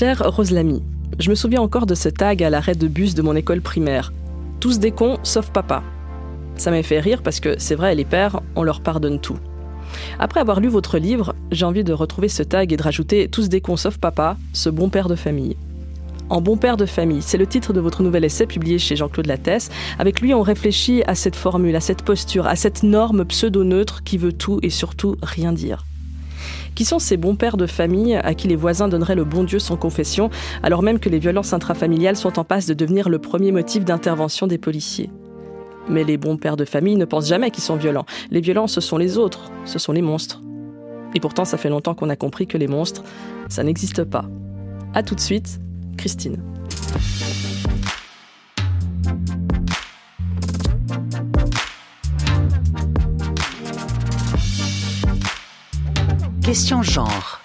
Cher Rose Lamy, je me souviens encore de ce tag à l'arrêt de bus de mon école primaire. Tous des cons, sauf papa. Ça m'a fait rire parce que c'est vrai, les pères, on leur pardonne tout. Après avoir lu votre livre, j'ai envie de retrouver ce tag et de rajouter Tous des cons sauf papa, ce bon père de famille. En bon père de famille, c'est le titre de votre nouvel essai publié chez Jean-Claude Lattès. Avec lui, on réfléchit à cette formule, à cette posture, à cette norme pseudo-neutre qui veut tout et surtout rien dire. Qui sont ces bons pères de famille à qui les voisins donneraient le bon Dieu sans confession, alors même que les violences intrafamiliales sont en passe de devenir le premier motif d'intervention des policiers? Mais les bons pères de famille ne pensent jamais qu'ils sont violents. Les violents, ce sont les autres, ce sont les monstres. Et pourtant, ça fait longtemps qu'on a compris que les monstres, ça n'existe pas. A tout de suite, Christine. Question genre.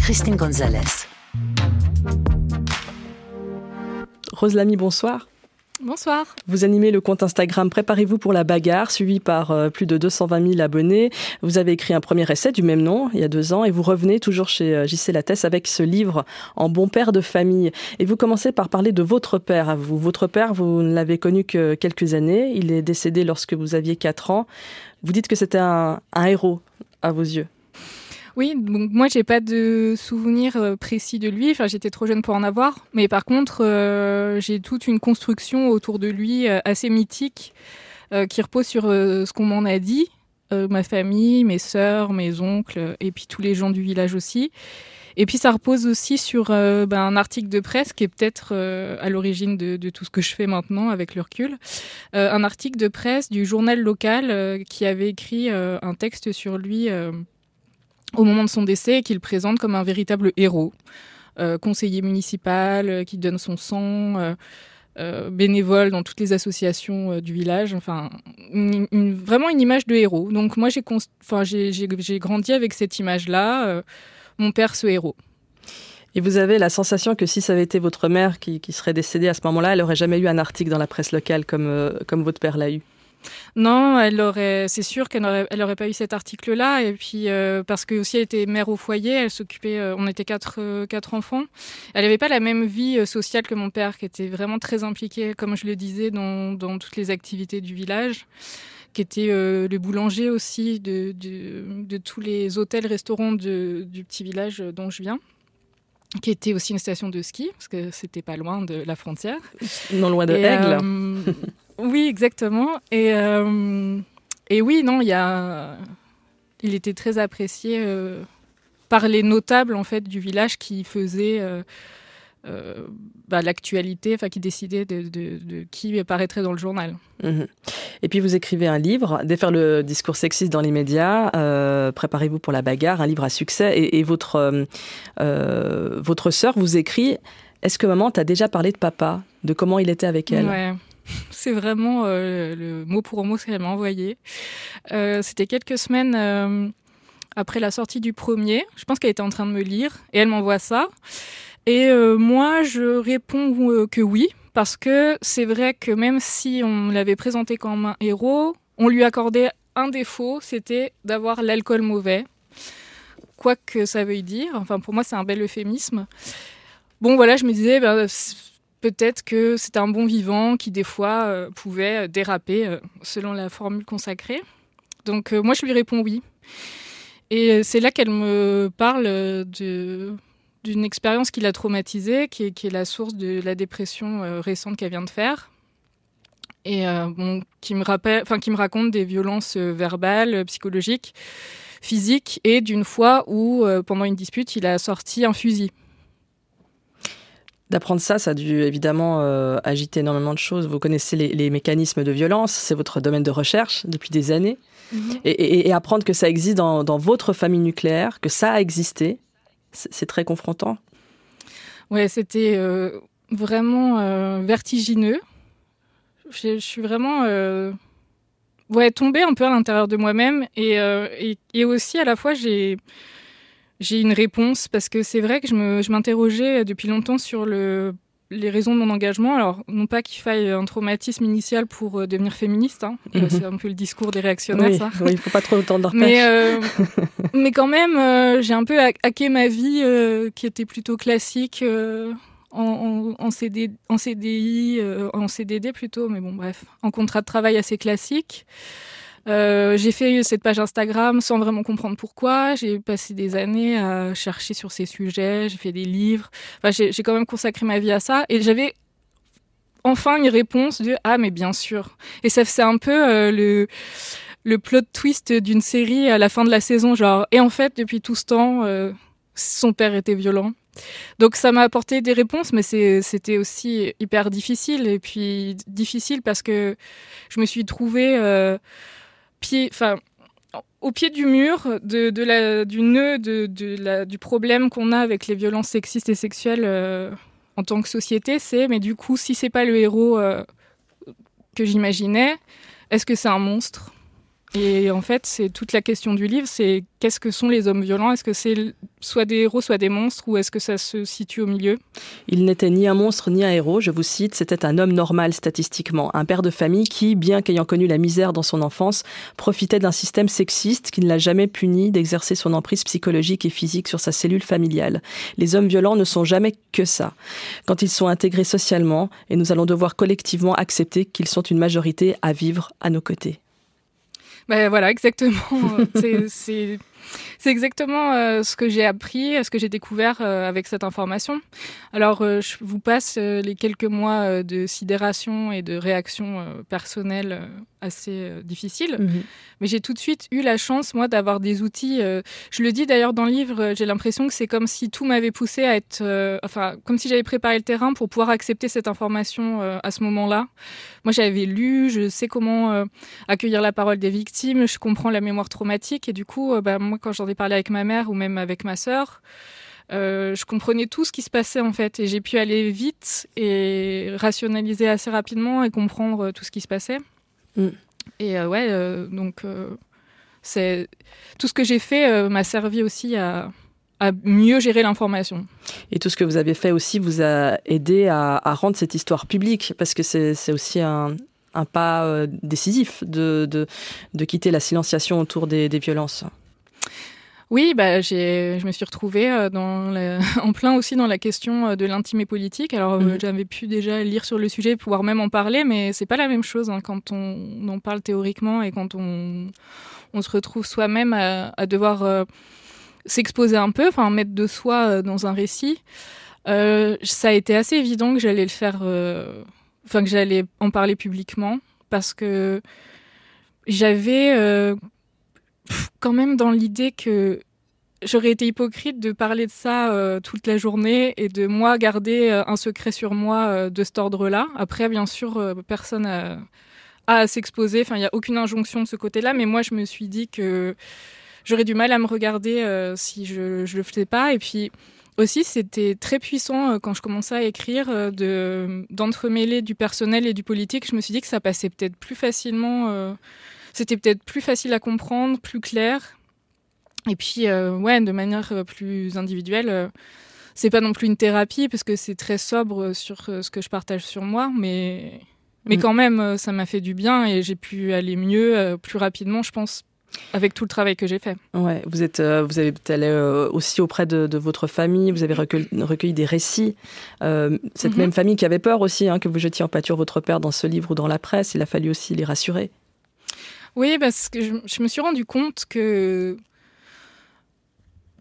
Christine Gonzalez. Rose Lamy, bonsoir. Bonsoir. Vous animez le compte Instagram Préparez-vous pour la bagarre, suivi par euh, plus de 220 000 abonnés. Vous avez écrit un premier essai du même nom il y a deux ans et vous revenez toujours chez euh, JC Lattès avec ce livre En bon père de famille. Et vous commencez par parler de votre père à vous. Votre père, vous ne l'avez connu que quelques années. Il est décédé lorsque vous aviez 4 ans. Vous dites que c'était un, un héros à vos yeux. Oui, donc moi j'ai pas de souvenir euh, précis de lui. Enfin, j'étais trop jeune pour en avoir. Mais par contre, euh, j'ai toute une construction autour de lui euh, assez mythique qui repose sur ce qu'on m'en a dit, ma famille, mes sœurs, mes oncles, et puis tous les gens du village aussi. Et puis ça repose aussi sur ben, un article de presse qui est peut-être à l'origine de, tout ce que je fais maintenant avec le recul. un article de presse du journal local qui avait écrit un texte sur lui au moment de son décès et qu'il présente comme un véritable héros. Euh, conseiller municipal euh, qui donne son sang, euh, bénévole dans toutes les associations du village, enfin vraiment une image de héros. Donc moi j'ai grandi avec cette image-là, mon père ce héros. Et vous avez la sensation que si ça avait été votre mère qui, qui serait décédée à ce moment-là, elle n'aurait jamais eu un article dans la presse locale comme, comme votre père l'a eu? Non, elle aurait, c'est sûr qu'elle n'aurait elle aurait pas eu cet article-là. Et puis euh, parce que aussi elle était mère au foyer, elle s'occupait. Euh, on était quatre, euh, quatre enfants. Elle n'avait pas la même vie sociale que mon père, qui était vraiment très impliqué, comme je le disais, dans, dans toutes les activités du village qui était le boulanger aussi de, de, de tous les hôtels, restaurants du petit village dont je viens qui était aussi une station de ski, parce que c'était pas loin de la frontière. Non loin de Aigle. Oui, exactement. Et, euh, et oui, non, il y a, il était très apprécié euh, par les notables en fait du village qui faisaient euh, bah, l'actualité, enfin qui décidaient de, de, qui apparaîtrait dans le journal. Mhm. Et puis vous écrivez un livre, Défaire le discours sexiste dans les médias, Préparez-vous pour la bagarre, un livre à succès. Et, et votre, votre sœur vous écrit, est-ce que maman t'a déjà parlé de papa, de comment il était avec elle? Ouais. C'est vraiment euh, le mot pour mot ce qu'elle m'a envoyé. Euh, c'était quelques semaines euh, après la sortie du premier. Je pense qu'elle était en train de me lire et elle m'envoie ça. Et moi, je réponds que oui, parce que c'est vrai que même si on l'avait présenté comme un héros, on lui accordait un défaut, c'était d'avoir l'alcool mauvais. Quoi que ça veuille dire. Enfin, pour moi, c'est un bel euphémisme. Bon, voilà, je me disais, ben, peut-être que c'était un bon vivant qui des fois euh, pouvait déraper euh, selon la formule consacrée. Donc euh, moi je lui réponds oui. Et c'est là qu'elle me parle d'une expérience qui l'a traumatisée, qui est, la source de la dépression récente qu'elle vient de faire. Et qui me raconte des violences verbales, psychologiques, physiques, et d'une fois où pendant une dispute il a sorti un fusil D'apprendre ça, ça a dû évidemment euh, agiter énormément de choses. Vous connaissez les, mécanismes de violence, c'est votre domaine de recherche depuis des années. Mhm. Et, apprendre que ça existe dans, votre famille nucléaire, que ça a existé, c'est très confrontant. Ouais, c'était euh, vraiment euh, vertigineux. Je, suis vraiment ouais, tombée un peu à l'intérieur de moi-même et, et, aussi à la fois j'ai j'ai une réponse parce que c'est vrai que je m'interrogeais depuis longtemps sur le, les raisons de mon engagement. Alors, non pas qu'il faille un traumatisme initial pour euh, devenir féministe, hein. Mhm. c'est un peu le discours des réactionnaires, Oui, ça. oui, il faut pas trop le temps de Mais, euh, mais quand même, euh, j'ai un peu ha- hacké ma vie qui était plutôt classique en, en, en, CD, en CDI, en CDD plutôt, mais bon, bref, en contrat de travail assez classique. Euh, j'ai fait cette page Instagram sans vraiment comprendre pourquoi. J'ai passé des années à chercher sur ces sujets. J'ai fait des livres. Enfin, j'ai quand même consacré ma vie à ça. Et j'avais enfin une réponse de ah mais bien sûr. Et ça c'est un peu euh, le le plot twist d'une série à la fin de la saison, genre et en fait depuis tout ce temps, euh, son père était violent. Donc ça m'a apporté des réponses, mais c'était aussi hyper difficile et puis difficile parce que je me suis trouvée euh, au pied du mur du nœud du problème qu'on a avec les violences sexistes et sexuelles euh, en tant que société, c'est mais du coup si c'est pas le héros euh, que j'imaginais, est-ce que c'est un monstre? Et en fait, c'est toute la question du livre, c'est qu'est-ce que sont les hommes violents? Est-ce que c'est soit des héros, soit des monstres, ou est-ce que ça se situe au milieu? Il n'était ni un monstre ni un héros, je vous cite, c'était un homme normal statistiquement, un père de famille qui, bien qu'ayant connu la misère dans son enfance, profitait d'un système sexiste qui ne l'a jamais puni d'exercer son emprise psychologique et physique sur sa cellule familiale. Les hommes violents ne sont jamais que ça. Quand ils sont intégrés socialement, et nous allons devoir collectivement accepter qu'ils sont une majorité à vivre à nos côtés. Ben voilà, exactement. c'est, c'est, exactement euh, ce que j'ai appris, ce que j'ai découvert euh, avec cette information. Alors, euh, je vous passe euh, les quelques mois euh, de sidération et de réaction euh, personnelle euh, assez euh, difficiles. Mais j'ai tout de suite eu la chance, moi, d'avoir des outils. euh, je le dis d'ailleurs dans le livre, euh, j'ai l'impression que c'est comme si tout m'avait poussé à être. euh, enfin, comme si j'avais préparé le terrain pour pouvoir accepter cette information euh, à ce moment-là. Moi, j'avais lu, je sais comment euh, accueillir la parole des victimes, je comprends la mémoire traumatique. Et du coup, euh, bah, moi, quand j'en ai parlé avec ma mère ou même avec ma sœur, euh, je comprenais tout ce qui se passait en fait. Et j'ai pu aller vite et rationaliser assez rapidement et comprendre euh, tout ce qui se passait. Mm. Et euh, ouais, euh, donc c'est tout ce que j'ai fait m'a servi aussi à, à mieux gérer l'information. Et tout ce que vous avez fait aussi vous a aidé à, à rendre cette histoire publique, parce que c'est aussi un, un pas décisif de, de, de quitter la silenciation autour des, des violences. Oui, bah, j'ai, je me suis retrouvée euh, dans la- en plein aussi dans la question euh, de l'intime et politique. Alors, euh, Mhm. j'avais pu déjà lire sur le sujet, pouvoir même en parler, mais c'est pas la même chose hein, quand on en parle théoriquement et quand on, on se retrouve soi-même à, à devoir euh, s'exposer un peu, enfin mettre de soi dans un récit. Euh, ça a été assez évident que j'allais le faire, euh, enfin que j'allais en parler publiquement, parce que j'avais quand même dans l'idée que j'aurais été hypocrite de parler de ça euh, toute la journée et de moi garder euh, un secret sur moi euh, de cet ordre-là. Après, bien sûr, personne a, à s'exposer. Enfin, il n'y a aucune injonction de ce côté-là. Mais moi, je me suis dit que j'aurais du mal à me regarder si je je le faisais pas. Et puis aussi, c'était très puissant quand je commençais à écrire de d'entremêler du personnel et du politique. Je me suis dit que ça passait peut-être plus facilement. C'était peut-être plus facile à comprendre, plus clair. Et puis, euh, ouais, de manière euh, plus individuelle, euh, c'est pas non plus une thérapie parce que c'est très sobre sur euh, ce que je partage sur moi, mais, mais Mm. quand même, ça m'a fait du bien et j'ai pu aller mieux, euh, plus rapidement, je pense, avec tout le travail que j'ai fait. Ouais, vous êtes, euh, vous avez allé euh, aussi auprès de, de votre famille, vous avez recueilli, recueilli des récits. Euh, cette Mhm. même famille qui avait peur aussi hein, que vous jetiez en pâture votre père dans ce livre ou dans la presse, il a fallu aussi les rassurer. Oui, parce que je, me suis rendu compte que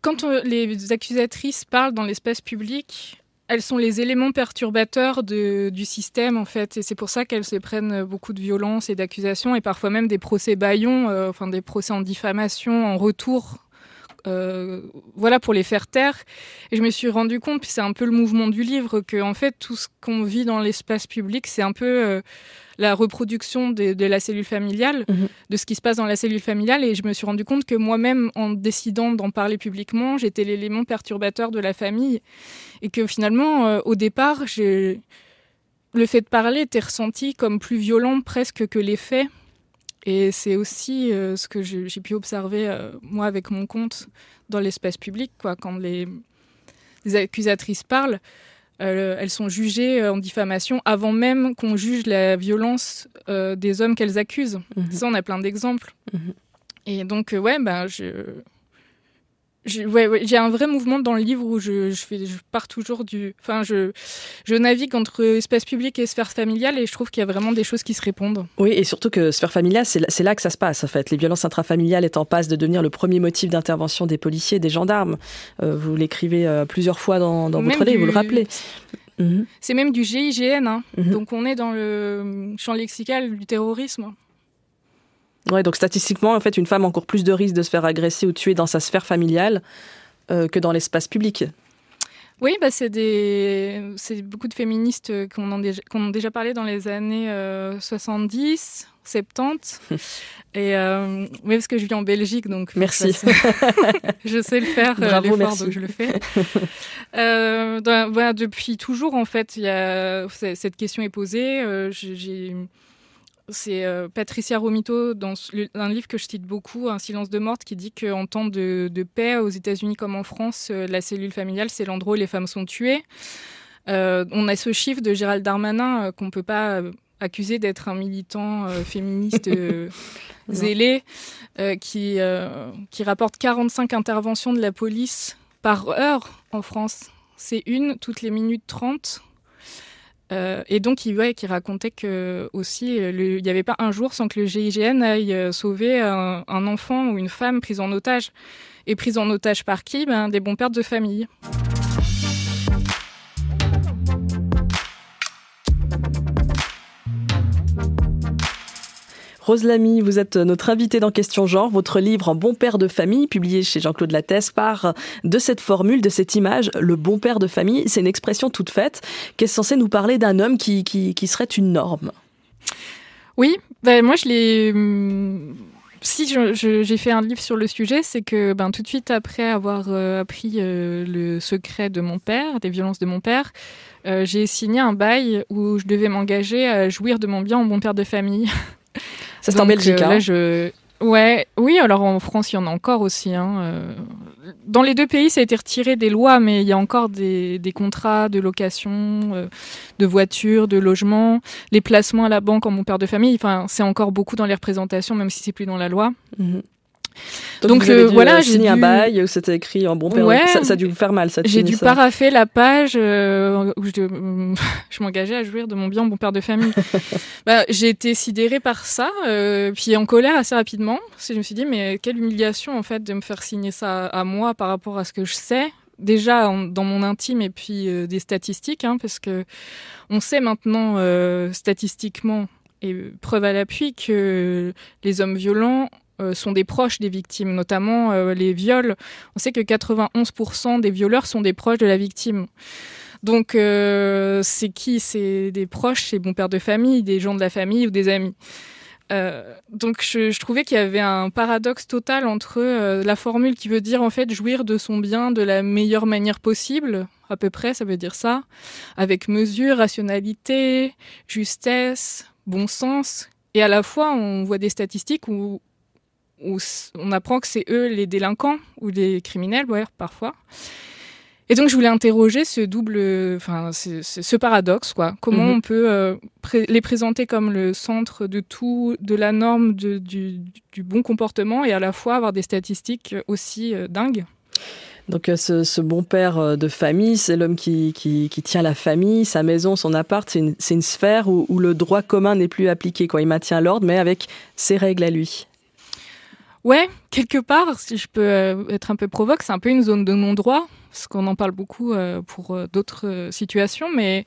quand les accusatrices parlent dans l'espace public, elles sont les éléments perturbateurs du système, en fait. Et c'est pour ça qu'elles se prennent beaucoup de violence et d'accusations, et parfois même des procès baillons, euh, enfin des procès en diffamation, en retour. euh, voilà pour les faire taire et je me suis rendu compte puis c'est un peu le mouvement du livre que en fait tout ce qu'on vit dans l'espace public c'est un peu euh, la reproduction de, de la cellule familiale Mhm. de ce qui se passe dans la cellule familiale. Et je me suis rendu compte que moi-même en décidant d'en parler publiquement j'étais l'élément perturbateur de la famille. Et que finalement euh, au départ le fait de parler était ressenti comme plus violent presque que les faits et c'est aussi euh, ce que j'ai j'ai pu observer euh, moi avec mon compte dans l'espace public quoi quand les, les accusatrices parlent euh, elles sont jugées en diffamation avant même qu'on juge la violence des hommes qu'elles accusent. Mhm. Ça, on a plein d'exemples. Mhm. Et donc, ouais, ben, je, j'ai ouais, un vrai mouvement dans le livre où je, je, fais, je pars toujours du. Enfin, je, je navigue entre espace public et sphère familiale et je trouve qu'il y a vraiment des choses qui se répondent. Oui, et surtout que sphère familiale, c'est là que ça se passe en fait. Les violences intrafamiliales est en passe de devenir le premier motif d'intervention des policiers des gendarmes. Euh, vous l'écrivez euh, plusieurs fois dans, dans votre livre, vous le rappelez. Mhm. C'est même du GIGN, hein. Mhm. donc on est dans le champ lexical du terrorisme. Ouais, donc statistiquement, en fait, une femme a encore plus de risques de se faire agresser ou tuer dans sa sphère familiale euh, que dans l'espace public. Oui, bah c'est des... beaucoup de féministes qu'on a, déjà parlé dans les années 70, euh, 70. Et euh, oui, parce que je vis en Belgique, donc merci. je sais le faire, Bravo, merci. donc je le fais. Bah, depuis toujours, en fait, y a... cette question est posée. j'ai c'est euh, Patricia Romito, dans un livre que je cite beaucoup, Un silence de morte, qui dit qu'en temps de, paix, aux États-Unis comme en France, euh, la cellule familiale, c'est l'endroit où les femmes sont tuées. Euh, on a ce chiffre de Gérald Darmanin qu'on ne peut pas accuser d'être un militant féministe zélé, qui, qui rapporte 45 interventions de la police par heure en France. C'est une toutes les minutes 30 euh, et donc, il, qui racontait que aussi, il n'y avait pas un jour sans que le GIGN aille euh, sauver un, enfant ou une femme prise en otage. Et prise en otage par qui? Ben, Des bons pères de famille. Rose Lamy, vous êtes notre invitée dans Question Genre. Votre livre En bon père de famille, publié chez Jean-Claude Lattès, part de cette formule, de cette image, le bon père de famille. C'est une expression toute faite qui est censée nous parler d'un homme qui, qui, serait une norme? Oui, ben moi je l'ai si j'ai fait un livre sur le sujet, c'est que ben, tout de suite après avoir euh, appris euh, le secret de mon père, des violences de mon père, euh, j'ai signé un bail où je devais m'engager à jouir de mon bien en bon père de famille. Ça, c'est en Belgique. Euh, hein. je... Ouais, oui, alors en France, il y en a encore aussi. Hein. Euh. Dans les deux pays, ça a été retiré des lois, mais il y a encore des, des contrats de location, euh, de voitures, de logements, les placements à la banque en mon père de famille. Enfin, c'est encore beaucoup dans les représentations, même si c'est plus dans la loi. Mhm. Donc, euh, voilà, euh, j'ai signé un bail où c'était écrit en bon père. Ça, a dû vous faire mal. J'ai dû paraffer la page euh, où je, je m'engageais à jouir de mon bien bon père de famille. bah, j'ai été sidérée par ça, puis en colère assez rapidement. je me suis dit mais quelle humiliation en fait de me faire signer ça à moi par rapport à ce que je sais déjà dans mon intime et puis des statistiques, hein, parce que on sait maintenant statistiquement et preuve à l'appui que les hommes violents euh, sont des proches des victimes, notamment euh, les viols. On sait que 91% des violeurs sont des proches de la victime. Donc, euh, c'est qui? C'est des proches, c'est bon père de famille, des gens de la famille ou des amis. donc, je, trouvais qu'il y avait un paradoxe total entre la formule qui veut dire en fait jouir de son bien de la meilleure manière possible, à peu près, ça veut dire ça, avec mesure, rationalité, justesse, bon sens, et à la fois on voit des statistiques où où on apprend que c'est eux les délinquants ou les criminels, ouais, parfois. Et donc je voulais interroger ce double, enfin ce paradoxe, quoi. Comment mhm. on peut euh, les présenter comme le centre de tout, de la norme, du, bon comportement, et à la fois avoir des statistiques aussi euh, dingues. Donc euh, ce, bon père de famille, c'est l'homme qui, tient la famille, sa maison, son appart, c'est une, sphère où, où, le droit commun n'est plus appliqué. Quoi. Il maintient l'ordre, mais avec ses règles à lui. Ouais, quelque part, si je peux euh, être un peu provoque, c'est un peu une zone de non-droit, parce qu'on en parle beaucoup euh, pour euh, d'autres situations, mais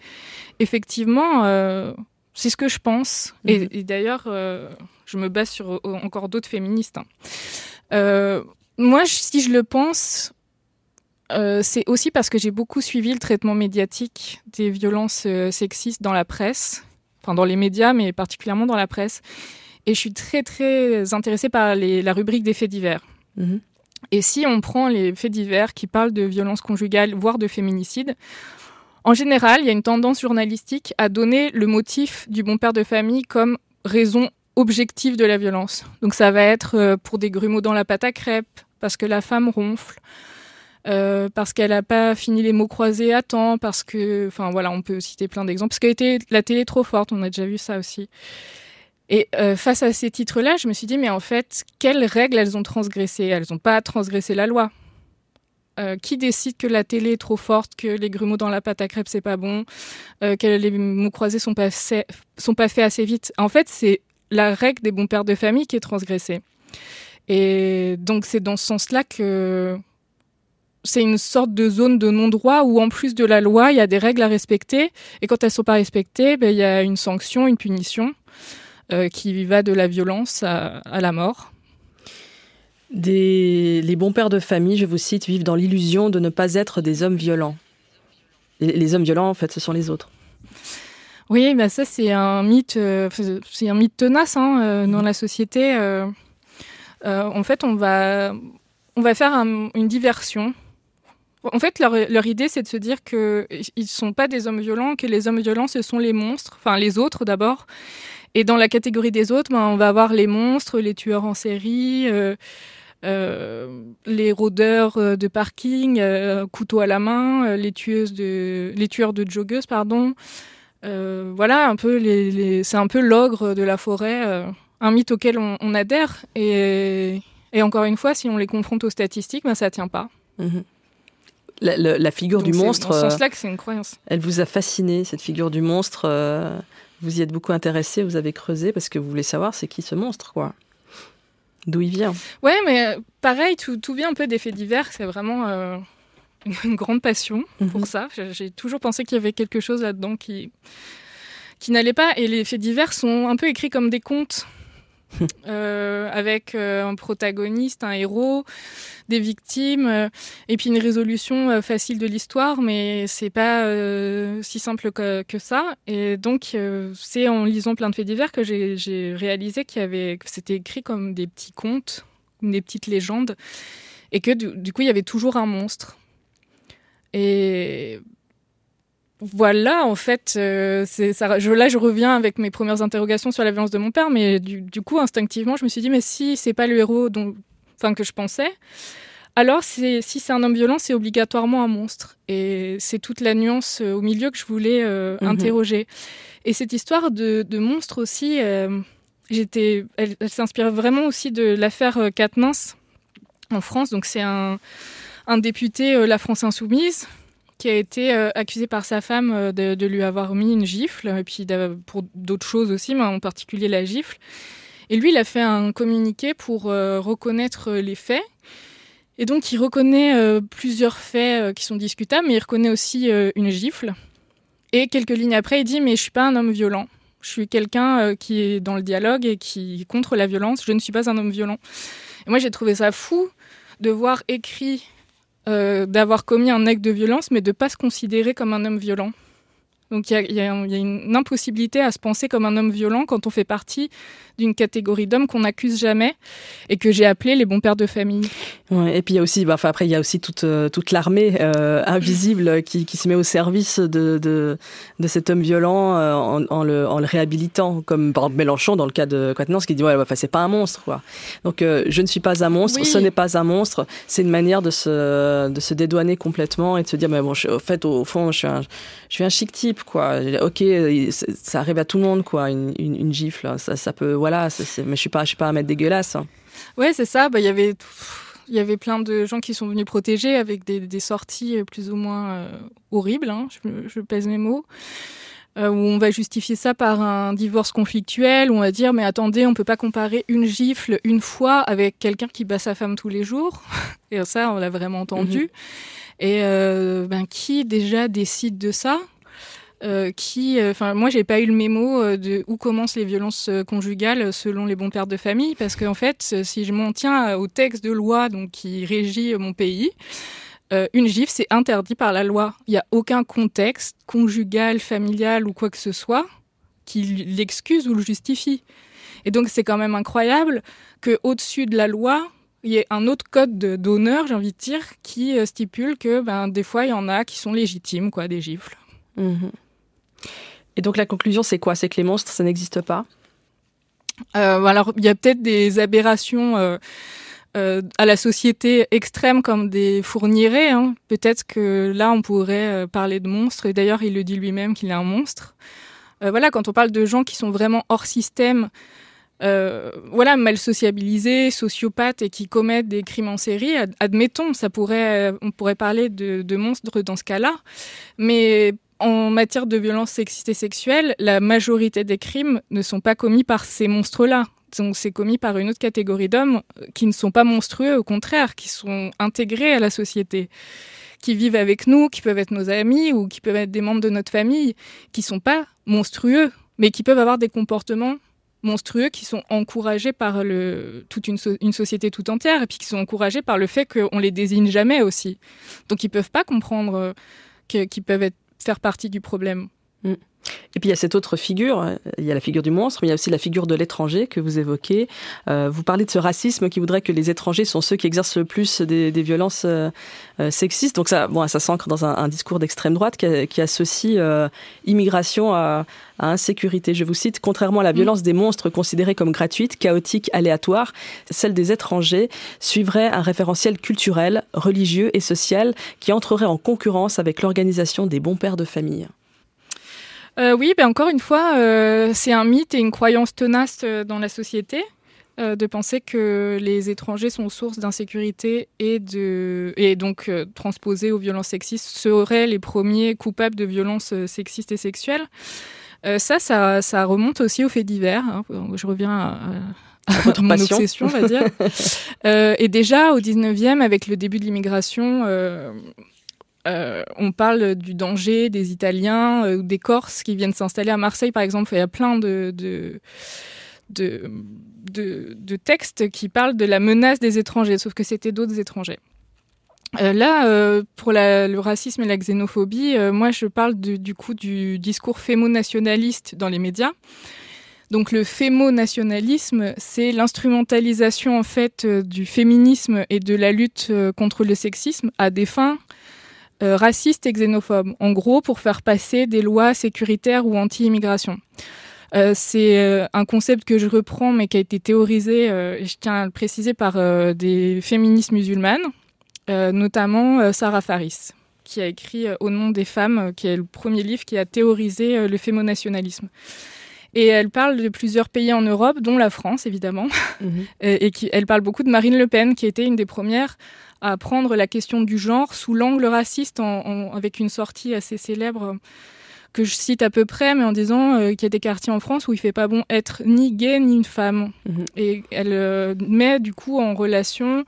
effectivement, c'est ce que je pense. Et, mhm. d'ailleurs, je me base sur encore d'autres féministes. Hein. moi, si je le pense, c'est aussi parce que j'ai beaucoup suivi le traitement médiatique des violences sexistes dans la presse, enfin dans les médias, mais particulièrement dans la presse. Et je suis très, très intéressée par la rubrique des faits divers. Mhm. Et si on prend les faits divers qui parlent de violence conjugale, voire de féminicide, en général, il y a une tendance journalistique à donner le motif du bon père de famille comme raison objective de la violence. Donc ça va être euh, pour des grumeaux dans la pâte à crêpes, parce que la femme ronfle, euh, parce qu'elle n'a pas fini les mots croisés à temps, parce que, enfin voilà, on peut citer plein d'exemples, parce que la télé est trop forte, on a déjà vu ça aussi. Et euh, face à ces titres-là, je me suis dit, mais en fait, quelles règles elles ont transgressées? Elles n'ont pas transgressé la loi. Euh, qui décide que la télé est trop forte, que les grumeaux dans la pâte à crêpes c'est pas bon, euh, que les mots croisés sont pas, sont pas faits assez vite? En fait, c'est la règle des bons pères de famille qui est transgressée. Et donc c'est dans ce sens-là que c'est une sorte de zone de non-droit où en plus de la loi, il y a des règles à respecter. Et quand elles sont pas respectées, ben, il y a une sanction, une punition euh, qui va de la violence à, à la mort. Des... Les bons pères de famille, je vous cite, vivent dans l'illusion de ne pas être des hommes violents. Les, hommes violents, en fait, ce sont les autres. Oui, bah ça c'est un mythe, euh, c'est un mythe tenace hein, euh, dans la société. Euh, en fait, on va, on va faire une diversion. En fait, leur, leur idée, c'est de se dire qu'ils ne sont pas des hommes violents, que les hommes violents, ce sont les monstres, enfin les autres d'abord. Et dans la catégorie des autres, ben, on va avoir les monstres, les tueurs en série, euh, les rôdeurs euh, de parking, euh, couteau à la main, les tueuses de, les tueurs de joggeuses, pardon. voilà, un peu les, c'est un peu l'ogre de la forêt, un mythe auquel on, adhère. Et, et, encore une fois, si on les confronte aux statistiques, ben ça tient pas. Mhm. La, figure du monstre. Dans ce sens-là que c'est une croyance. Elle vous a fasciné, cette figure du monstre. Vous y êtes beaucoup intéressé, vous avez creusé parce que vous voulez savoir c'est qui ce monstre, quoi d'où il vient. Ouais, mais euh, pareil, tout, tout vient un peu des faits divers. C'est vraiment euh, une grande passion pour mhm. ça. J'ai toujours pensé qu'il y avait quelque chose là-dedans qui, qui n'allait pas. Et les faits divers sont un peu écrits comme des contes. Euh, avec euh, un protagoniste, un héros, des victimes, euh, et puis une résolution facile de l'histoire, mais c'est pas si simple que, ça. Et donc, c'est en lisant plein de faits divers que j'ai réalisé qu'il y avait, que c'était écrit comme des petits contes, des petites légendes, et que du, du coup, il y avait toujours un monstre. Et voilà, en fait, euh, c'est ça. Je, là, je reviens avec mes premières interrogations sur la violence de mon père, mais du, coup, instinctivement, je me suis dit, mais si c'est pas le héros dont, enfin, que je pensais, alors si c'est un homme violent, c'est obligatoirement un monstre. Et c'est toute la nuance euh, au milieu que je voulais euh, mhm. interroger. Et cette histoire de, monstre aussi, j'étais, elle, s'inspire vraiment aussi de l'affaire Quatennens en France. Donc c'est un, un député La France Insoumise qui a été euh, accusé par sa femme euh, de, lui avoir mis une gifle, et puis pour d'autres choses aussi, mais en particulier la gifle. Et lui, il a fait un communiqué pour euh, reconnaître les faits. Et donc, il reconnaît plusieurs faits qui sont discutables, mais il reconnaît aussi une gifle. Et quelques lignes après, il dit Mais je suis pas un homme violent. Je suis quelqu'un qui est dans le dialogue et qui est contre la violence. Je ne suis pas un homme violent. Et moi, j'ai trouvé ça fou de voir écrit d'avoir commis un acte de violence, mais de pas se considérer comme un homme violent. Donc il y, a, une impossibilité à se penser comme un homme violent quand on fait partie d'une catégorie d'hommes qu'on n'accuse jamais et que j'ai appelé les bons pères de famille. et puis il y a aussi, bah, enfin, après il y a aussi toute, euh, toute l'armée euh, invisible qui, qui, se met au service de, de, de cet homme violent euh, en, en, le, en, le, réhabilitant, comme par exemple Mélenchon dans le cas de Quatennens qui dit ouais, enfin c'est pas un monstre quoi. Donc je ne suis pas un monstre, ce n'est pas un monstre, c'est une manière de se, de se dédouaner complètement et de se dire mais bon, au fait au fond je suis un, je suis un chic type quoi. Ok, ça arrive à tout le monde, quoi, une, une, gifle. Ça, ça, peut, voilà. mais je suis pas, je suis pas un mec dégueulasse. Ouais, c'est ça. Bah, il y avait, il y avait plein de gens qui sont venus protéger avec des, des sorties plus ou moins euh, horribles. Hein, je, je, pèse mes mots. Euh, où on va justifier ça par un divorce conflictuel, où on va dire mais attendez, on peut pas comparer une gifle une fois avec quelqu'un qui bat sa femme tous les jours. Et ça, on l'a vraiment entendu. Mhm. Et euh, ben qui déjà décide de ça? Euh, qui, euh, enfin, moi, j'ai pas eu le mémo euh, de où commencent les violences conjugales selon les bons pères de famille, parce qu'en fait, si je m'en tiens au texte de loi donc qui régit mon pays, une gifle, c'est interdit par la loi. Il n'y a aucun contexte conjugal, familial ou quoi que ce soit qui l'excuse ou le justifie. Et donc, c'est quand même incroyable que au-dessus de la loi, il y ait un autre code d'honneur, j'ai envie de dire, qui stipule que, ben, des fois, il y en a qui sont légitimes, quoi, des gifles. Mmh et donc la conclusion, c'est quoi? C'est que les monstres, ça n'existe pas? Euh, Alors, il y a peut-être des aberrations. Euh, euh, à la société extrême comme des fournirés. Hein. Peut-être que là, on pourrait euh, parler de monstres. Et d'ailleurs, il le dit lui-même qu'il est un monstre. Voilà, quand on parle de gens qui sont vraiment hors système, voilà, mal sociabilisés, sociopathes et qui commettent des crimes en série, admettons, ça pourrait, on pourrait parler de, de monstres dans ce cas-là. Mais en matière de violence sexiste et sexuelle, la majorité des crimes ne sont pas commis par ces monstres-là. Donc c'est commis par une autre catégorie d'hommes qui ne sont pas monstrueux, au contraire, qui sont intégrés à la société, qui vivent avec nous, qui peuvent être nos amis ou qui peuvent être des membres de notre famille, qui sont pas monstrueux, mais qui peuvent avoir des comportements monstrueux qui sont encouragés par le, toute une, société tout entière et puis qui sont encouragés par le fait qu'on les désigne jamais aussi. Donc ils peuvent pas comprendre qu'ils peuvent être, faire partie du problème. Mm. Et puis il y a cette autre figure, euh, il y a la figure du monstre, mais il y a aussi la figure de l'étranger que vous évoquez. Euh, vous parlez de ce racisme qui voudrait que les étrangers sont ceux qui exercent le plus des, des violences euh, euh sexistes. Donc ça, bon, ça s'ancre dans un, un discours d'extrême droite qui, qui associe euh, immigration à, à, insécurité. Je vous cite, contrairement à la violence des monstres considérée comme gratuite, chaotique, aléatoire, celle des étrangers suivrait un référentiel culturel, religieux et social qui entrerait en concurrence avec l'organisation des bons pères de famille. Euh, oui, ben encore une fois, euh, c'est un mythe et une croyance tenace euh, dans la société euh, de penser que les étrangers sont source d'insécurité et, de, et donc transposés aux violences sexistes seraient les premiers coupables de violences sexistes et sexuelles. ça, ça, ça remonte aussi aux faits divers. Hein. Je reviens à, à votre mon passion. obsession, on va dire. euh, et déjà au 19e, avec le début de l'immigration, euh, euh, on parle du danger des Italiens euh, ou des Corses qui viennent s'installer à Marseille, par exemple. Il y a plein de, textes qui parlent de la menace des étrangers, sauf que c'était d'autres étrangers. Euh, là, pour le racisme et la xénophobie, moi je parle du discours fémo-nationaliste dans les médias. Donc le fémo-nationalisme, c'est l'instrumentalisation en fait du féminisme et de la lutte contre le sexisme à des fins euh, racistes et xénophobes. En gros, pour faire passer des lois sécuritaires ou anti-immigration. Euh, c'est euh, un concept que je reprends, mais qui a été théorisé, euh, et je tiens à le préciser, par des féministes musulmanes, notamment Sarah Faris, qui a écrit Au nom des femmes, qui est le premier livre qui a théorisé le fémonationalisme. Et elle parle de plusieurs pays en Europe, dont la France, évidemment. Mmh. et, et qui, elle parle beaucoup de Marine Le Pen, qui était une des premières à prendre la question du genre sous l'angle raciste, en, en, avec une sortie assez célèbre que je cite à peu près, mais en disant euh, qu'il y a des quartiers en France où il fait pas bon être ni gay ni une femme. Mmh. Et elle euh, met du coup en relation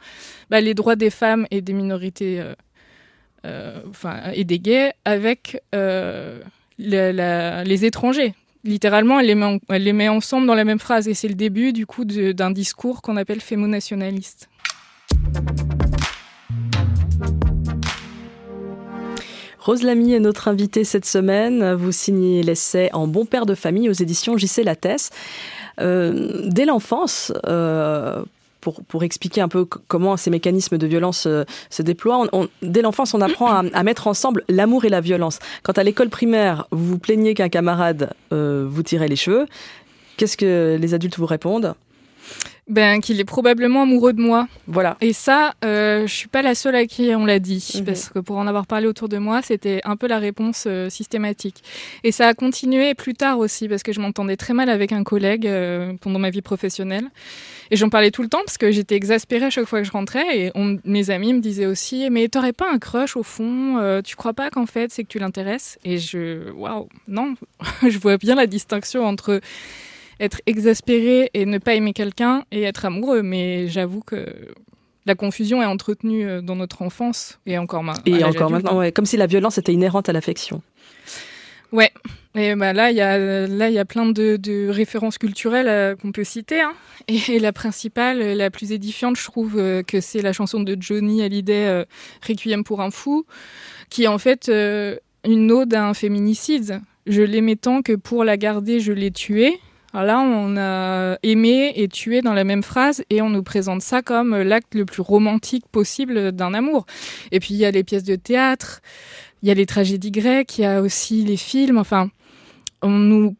bah, les droits des femmes et des minorités, euh, enfin et des gays avec la, les étrangers. Littéralement, elle les, met en, elle les met ensemble dans la même phrase, et c'est le début du coup d'un discours qu'on appelle fémonationaliste. Rose Lamy est notre invitée cette semaine. Vous signez l'essai en bon père de famille aux éditions JC Lattès. Euh, dès l'enfance, euh, pour, expliquer un peu comment ces mécanismes de violence euh, se déploient. Dès l'enfance, on apprend à, à, mettre ensemble l'amour et la violence. Quand à l'école primaire, vous vous plaignez qu'un camarade vous tirait les cheveux, qu'est-ce que les adultes vous répondent? Ben, qu'il est probablement amoureux de moi. Voilà. Et ça, euh, je suis pas la seule à qui on l'a dit, mmh. parce que pour en avoir parlé autour de moi, c'était un peu la réponse euh, systématique. Et ça a continué plus tard aussi, parce que je m'entendais très mal avec un collègue euh, pendant ma vie professionnelle. Et j'en parlais tout le temps, parce que j'étais exaspérée à chaque fois que je rentrais, et on, mes amis me disaient aussi, mais t'aurais pas un crush au fond euh, Tu crois pas qu'en fait, c'est que tu l'intéresses? Et je, waouh, non, je vois bien la distinction entre être exaspéré et ne pas aimer quelqu'un et être amoureux. Mais j'avoue que la confusion est entretenue euh, dans notre enfance et encore, ma et encore maintenant, ouais, comme si la violence était inhérente à l'affection. Ouais, et bah là il y a là il y a plein de, de références culturelles euh, qu'on peut citer hein. et, et, la principale, la plus édifiante, je trouve euh, que c'est la chanson de Johnny Hallyday euh, Requiem pour un fou, qui est en fait euh, une ode à un féminicide. Je l'aimais tant que pour la garder, je l'ai tuée. Alors là, on a aimé et tué dans la même phrase et on nous présente ça comme l'acte le plus romantique possible d'un amour. Et puis il y a les pièces de théâtre, il y a les tragédies grecques, il y a aussi les films. Enfin, on nous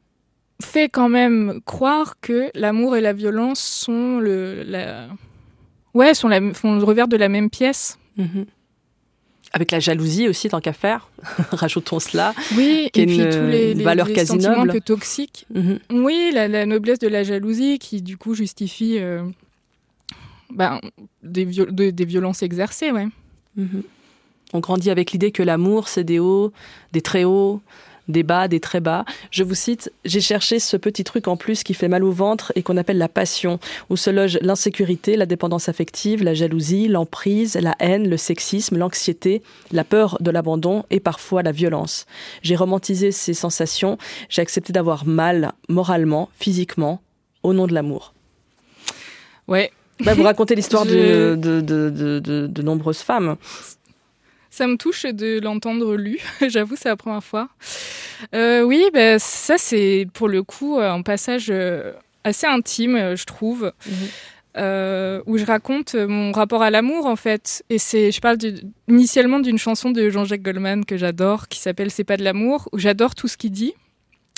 fait quand même croire que l'amour et la violence sont le, ouais, sont le revers de la même pièce. Mhm. Avec la jalousie aussi, tant qu'à faire. Rajoutons cela. Oui, qui est et puis une, tous les, les- valeur les quasi sentiments un noble. peu toxiques. Mhm. Oui, la, la noblesse de la jalousie qui, du coup, justifie euh, ben, des, viol- de- des violences exercées, ouais. Mhm. On grandit avec l'idée que l'amour, c'est des hauts, des très hauts, des bas, des très bas. Je vous cite, j'ai cherché ce petit truc en plus qui fait mal au ventre et qu'on appelle la passion, où se loge l'insécurité, la dépendance affective, la jalousie, l'emprise, la haine, le sexisme, l'anxiété, la peur de l'abandon et parfois la violence. J'ai romantisé ces sensations, j'ai accepté d'avoir mal moralement, physiquement, au nom de l'amour. Ouais, Bah, vous racontez l'histoire Je- de, de, de, de- de- de nombreuses femmes. Ça me touche de l'entendre lu, j'avoue, c'est la première fois. Euh, oui, bah, ça c'est pour le coup un passage euh, assez intime, euh, je trouve, euh, où je raconte mon rapport à l'amour en fait. Et c'est, je parle du- initialement d'une chanson de Jean-Jacques Goldman que j'adore, qui s'appelle C'est pas de l'amour, où j'adore tout ce qu'il dit.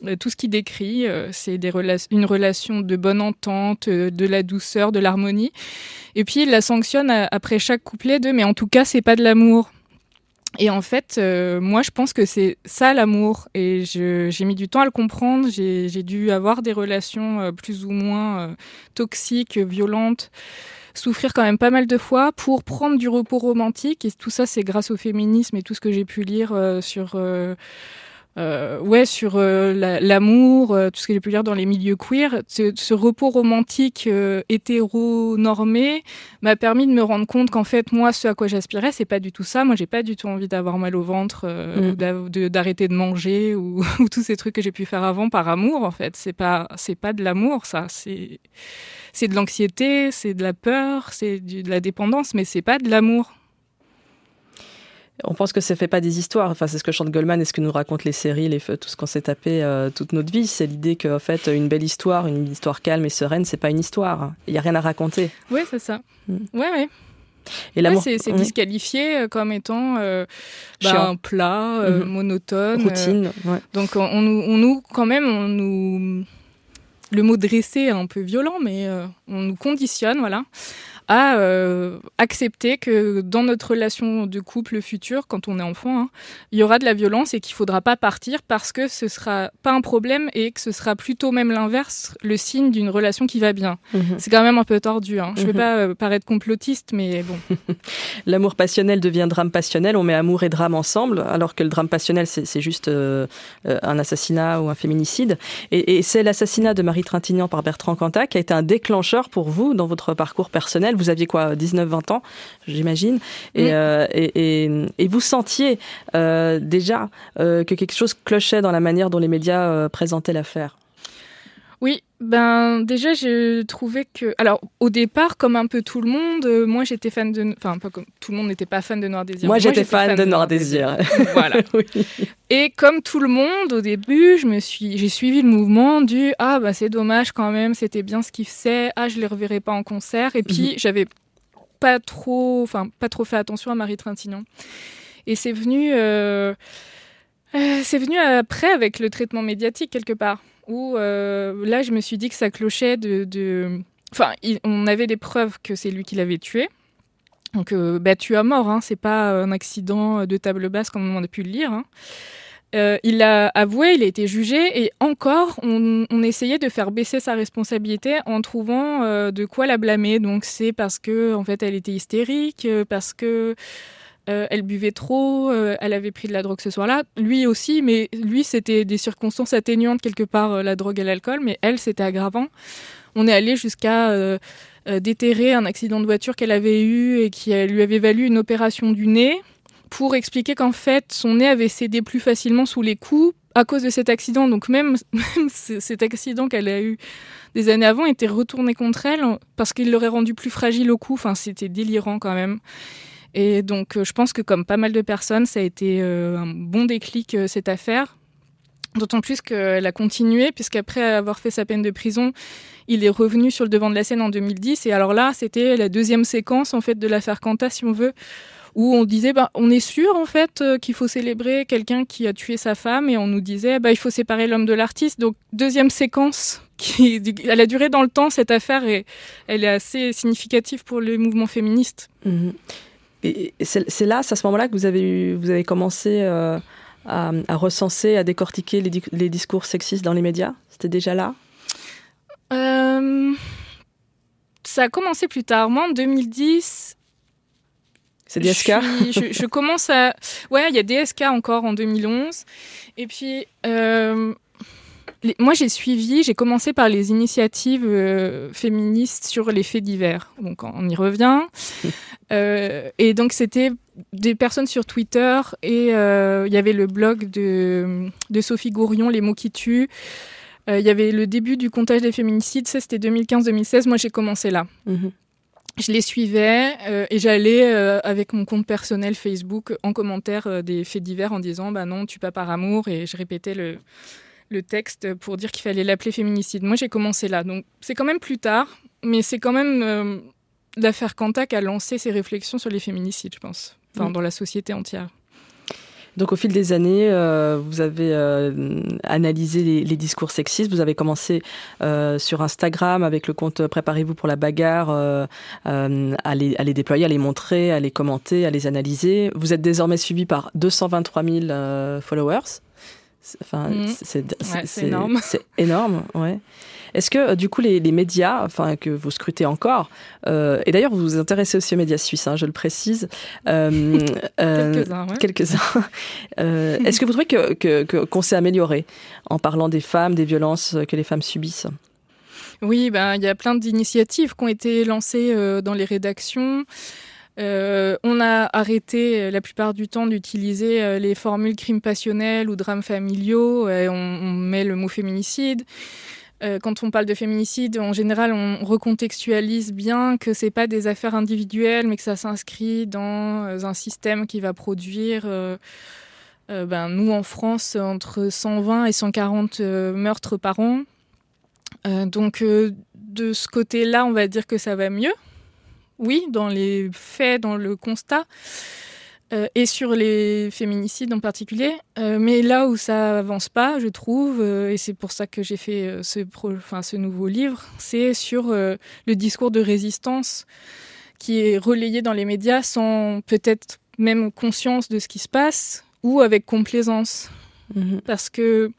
euh, Tout ce qu'il décrit, euh, c'est des rela- une relation de bonne entente, euh, de la douceur, de l'harmonie. Et puis il la sanctionne à- après chaque couplet de mais en tout cas c'est pas de l'amour. Et en fait, euh, moi, je pense que c'est ça l'amour. Et j'ai mis du temps à le comprendre. J'ai dû avoir des relations euh, plus ou moins euh, toxiques, violentes, souffrir quand même pas mal de fois pour prendre du repos romantique. Et tout ça, c'est grâce au féminisme et tout ce que j'ai pu lire euh, sur. Euh, ouais, sur euh, la- l'amour, euh, tout ce que j'ai pu lire dans les milieux queer, ce, ce repos romantique euh, hétéro-normé m'a permis de me rendre compte qu'en fait, moi, ce à quoi j'aspirais, c'est pas du tout ça. Moi, j'ai pas du tout envie d'avoir mal au ventre, euh, Mm. ou de- d'arrêter de manger, ou, ou tous ces trucs que j'ai pu faire avant par amour. En fait, c'est pas, c'est pas de l'amour, ça. C'est, c'est de l'anxiété, c'est de la peur, c'est du- de la dépendance, mais c'est pas de l'amour. On pense que ça fait pas des histoires. Enfin, c'est ce que chante Goldman et ce que nous racontent les séries, les feux, tout ce qu'on s'est tapé euh, toute notre vie. C'est l'idée qu'en fait, une belle histoire, une histoire calme et sereine, c'est pas une histoire. Il y a rien à raconter. Ouais, c'est ça. Mm. Ouais, ouais. Et Ouais, c'est, oui, disqualifié euh, comme étant euh, bah, un plat, euh, Mhm. monotone. euh, routine. ouais. Donc on, on nous, quand même, on nous, le mot dressé est un peu violent, mais on nous conditionne, voilà, à euh, accepter que dans notre relation de couple futur, quand on est enfant, hein, il y aura de la violence et qu'il faudra pas partir parce que ce sera pas un problème et que ce sera plutôt même l'inverse, le signe d'une relation qui va bien. Mhm. C'est quand même un peu tordu. Hein. Je veux Mhm. pas euh, paraître complotiste, mais bon. L'amour passionnel devient drame passionnel. On met amour et drame ensemble, alors que le drame passionnel, c'est juste euh, un assassinat ou un féminicide. Et, et c'est l'assassinat de Marie Trintignant par Bertrand Cantat qui a été un déclencheur pour vous dans votre parcours personnel. Vous aviez quoi, 19-20 ans, j'imagine, et, euh, et, et- et vous sentiez euh, déjà euh, que quelque chose clochait dans la manière dont les médias présentaient l'affaire? Oui, ben déjà j'ai trouvé que, alors au départ, comme un peu tout le monde, euh, moi j'étais fan de, enfin pas comme tout le monde n'était pas fan de Noir Désir. Moi, j'étais fan, de Noir Désir. voilà. Oui. Et comme tout le monde, au début, je me suis, j'ai suivi le mouvement du ah bah c'est dommage quand même, c'était bien ce qu'il faisait, ah je les reverrai pas en concert. Et puis j'avais pas trop, enfin pas trop fait attention à Marie Trintignant. Et c'est venu, euh, euh, c'est venu après avec le traitement médiatique quelque part, où euh, là je me suis dit que ça clochait de, enfin on avait des preuves que c'est lui qui l'avait tué. Donc euh, battu à mort, hein, c'est pas un accident de table basse comme on a pu le lire. hein. Euh, il a avoué, il a été jugé et encore, on, essayait de faire baisser sa responsabilité en trouvant euh, de quoi la blâmer. Donc c'est parce que en fait elle était hystérique, parce que euh, elle buvait trop, euh, elle avait pris de la drogue ce soir-là. Lui aussi, mais lui c'était des circonstances atténuantes quelque part euh, la drogue et l'alcool, mais elle c'était aggravant. On est allé jusqu'à déterrer un accident de voiture qu'elle avait eu et qui lui avait valu une opération du nez pour expliquer qu'en fait son nez avait cédé plus facilement sous les coups à cause de cet accident. Donc même, même cet accident qu'elle a eu des années avant était retourné contre elle parce qu'il l'aurait rendu plus fragile au cou. Enfin, c'était délirant quand même. Et donc euh, je pense que comme pas mal de personnes, ça a été euh, un bon déclic euh, cette affaire. D'autant plus qu'elle a continué, puisqu'après avoir fait sa peine de prison, il est revenu sur le devant de la scène en 2010. Et alors là, c'était la deuxième séquence en fait de l'affaire Quanta, si on veut, où on disait bah, on est sûr en fait qu'il faut célébrer quelqu'un qui a tué sa femme et on nous disait bah, il faut séparer l'homme de l'artiste. Donc deuxième séquence elle a duré dans le temps cette affaire et elle est assez significative pour le mouvement féministe. Mhm. Et c'est là, c'est à ce moment-là que vous avez, eu, vous avez commencé euh, à, recenser, à décortiquer les, les, discours sexistes dans les médias? C'était déjà là? Euh, Ça a commencé plus tard. Moi, en 2010, c'est DSK je, je, commence à. Ouais, il y a DSK encore en 2011. Et puis, euh, moi, j'ai suivi, j'ai commencé par les initiatives euh, féministes sur les faits divers. Donc, on y revient. euh, et donc, c'était des personnes sur Twitter et euh, il y avait le blog de, de Sophie Gourion, Les mots qui tuent. Il y avait le début du comptage des féminicides, ça c'était 2015-2016. Moi, j'ai commencé là. Mhm je les suivais euh, et j'allais euh, avec mon compte personnel Facebook en commentaire euh, des faits divers en disant bah non, tu pas par amour et je répétais le, le texte pour dire qu'il fallait l'appeler féminicide. Moi j'ai commencé là, donc c'est quand même plus tard, mais c'est quand même l'affaire Cantac a lancé ses réflexions sur les féminicides, je pense, enfin, mm. dans la société entière. Donc au fil des années, euh, vous avez euh, analysé les, discours sexistes. Vous avez commencé euh, sur Instagram avec le compte Préparez-vous pour la bagarre à les, à, les, déployer, à les montrer, à les commenter, à les analyser. Vous êtes désormais suivi par 223 000 followers. Enfin, c'est énorme. C'est énorme, ouais. Est-ce que, euh, du coup, les, médias, enfin, que vous scrutez encore, euh, et d'ailleurs, vous vous intéressez aussi aux médias suisses, hein, je le précise. Euh, quelques-uns, Quelques-uns. Est-ce que vous trouvez qu'on que, qu'on s'est amélioré en parlant des femmes, des violences que les femmes subissent? Oui, ben, il y a plein d'initiatives qui ont été lancées dans les rédactions. On a arrêté la plupart du temps d'utiliser les formules crimes passionnels ou drames familiaux. Et on, met le mot féminicide. Euh, quand on parle de féminicide, en général, on recontextualise bien que c'est pas des affaires individuelles, mais que ça s'inscrit dans euh, un système qui va produire, euh, ben, nous en France, entre 120 et 140 meurtres par an. donc, de ce côté-là, on va dire que ça va mieux. Oui, dans les faits, dans le constat. Euh, et sur les féminicides en particulier. Euh, mais là où ça avance pas, je trouve, euh, et c'est pour ça que j'ai fait ce, nouveau livre, c'est sur le discours de résistance qui est relayé dans les médias sans peut-être même conscience de ce qui se passe ou avec complaisance. Mhm. Parce que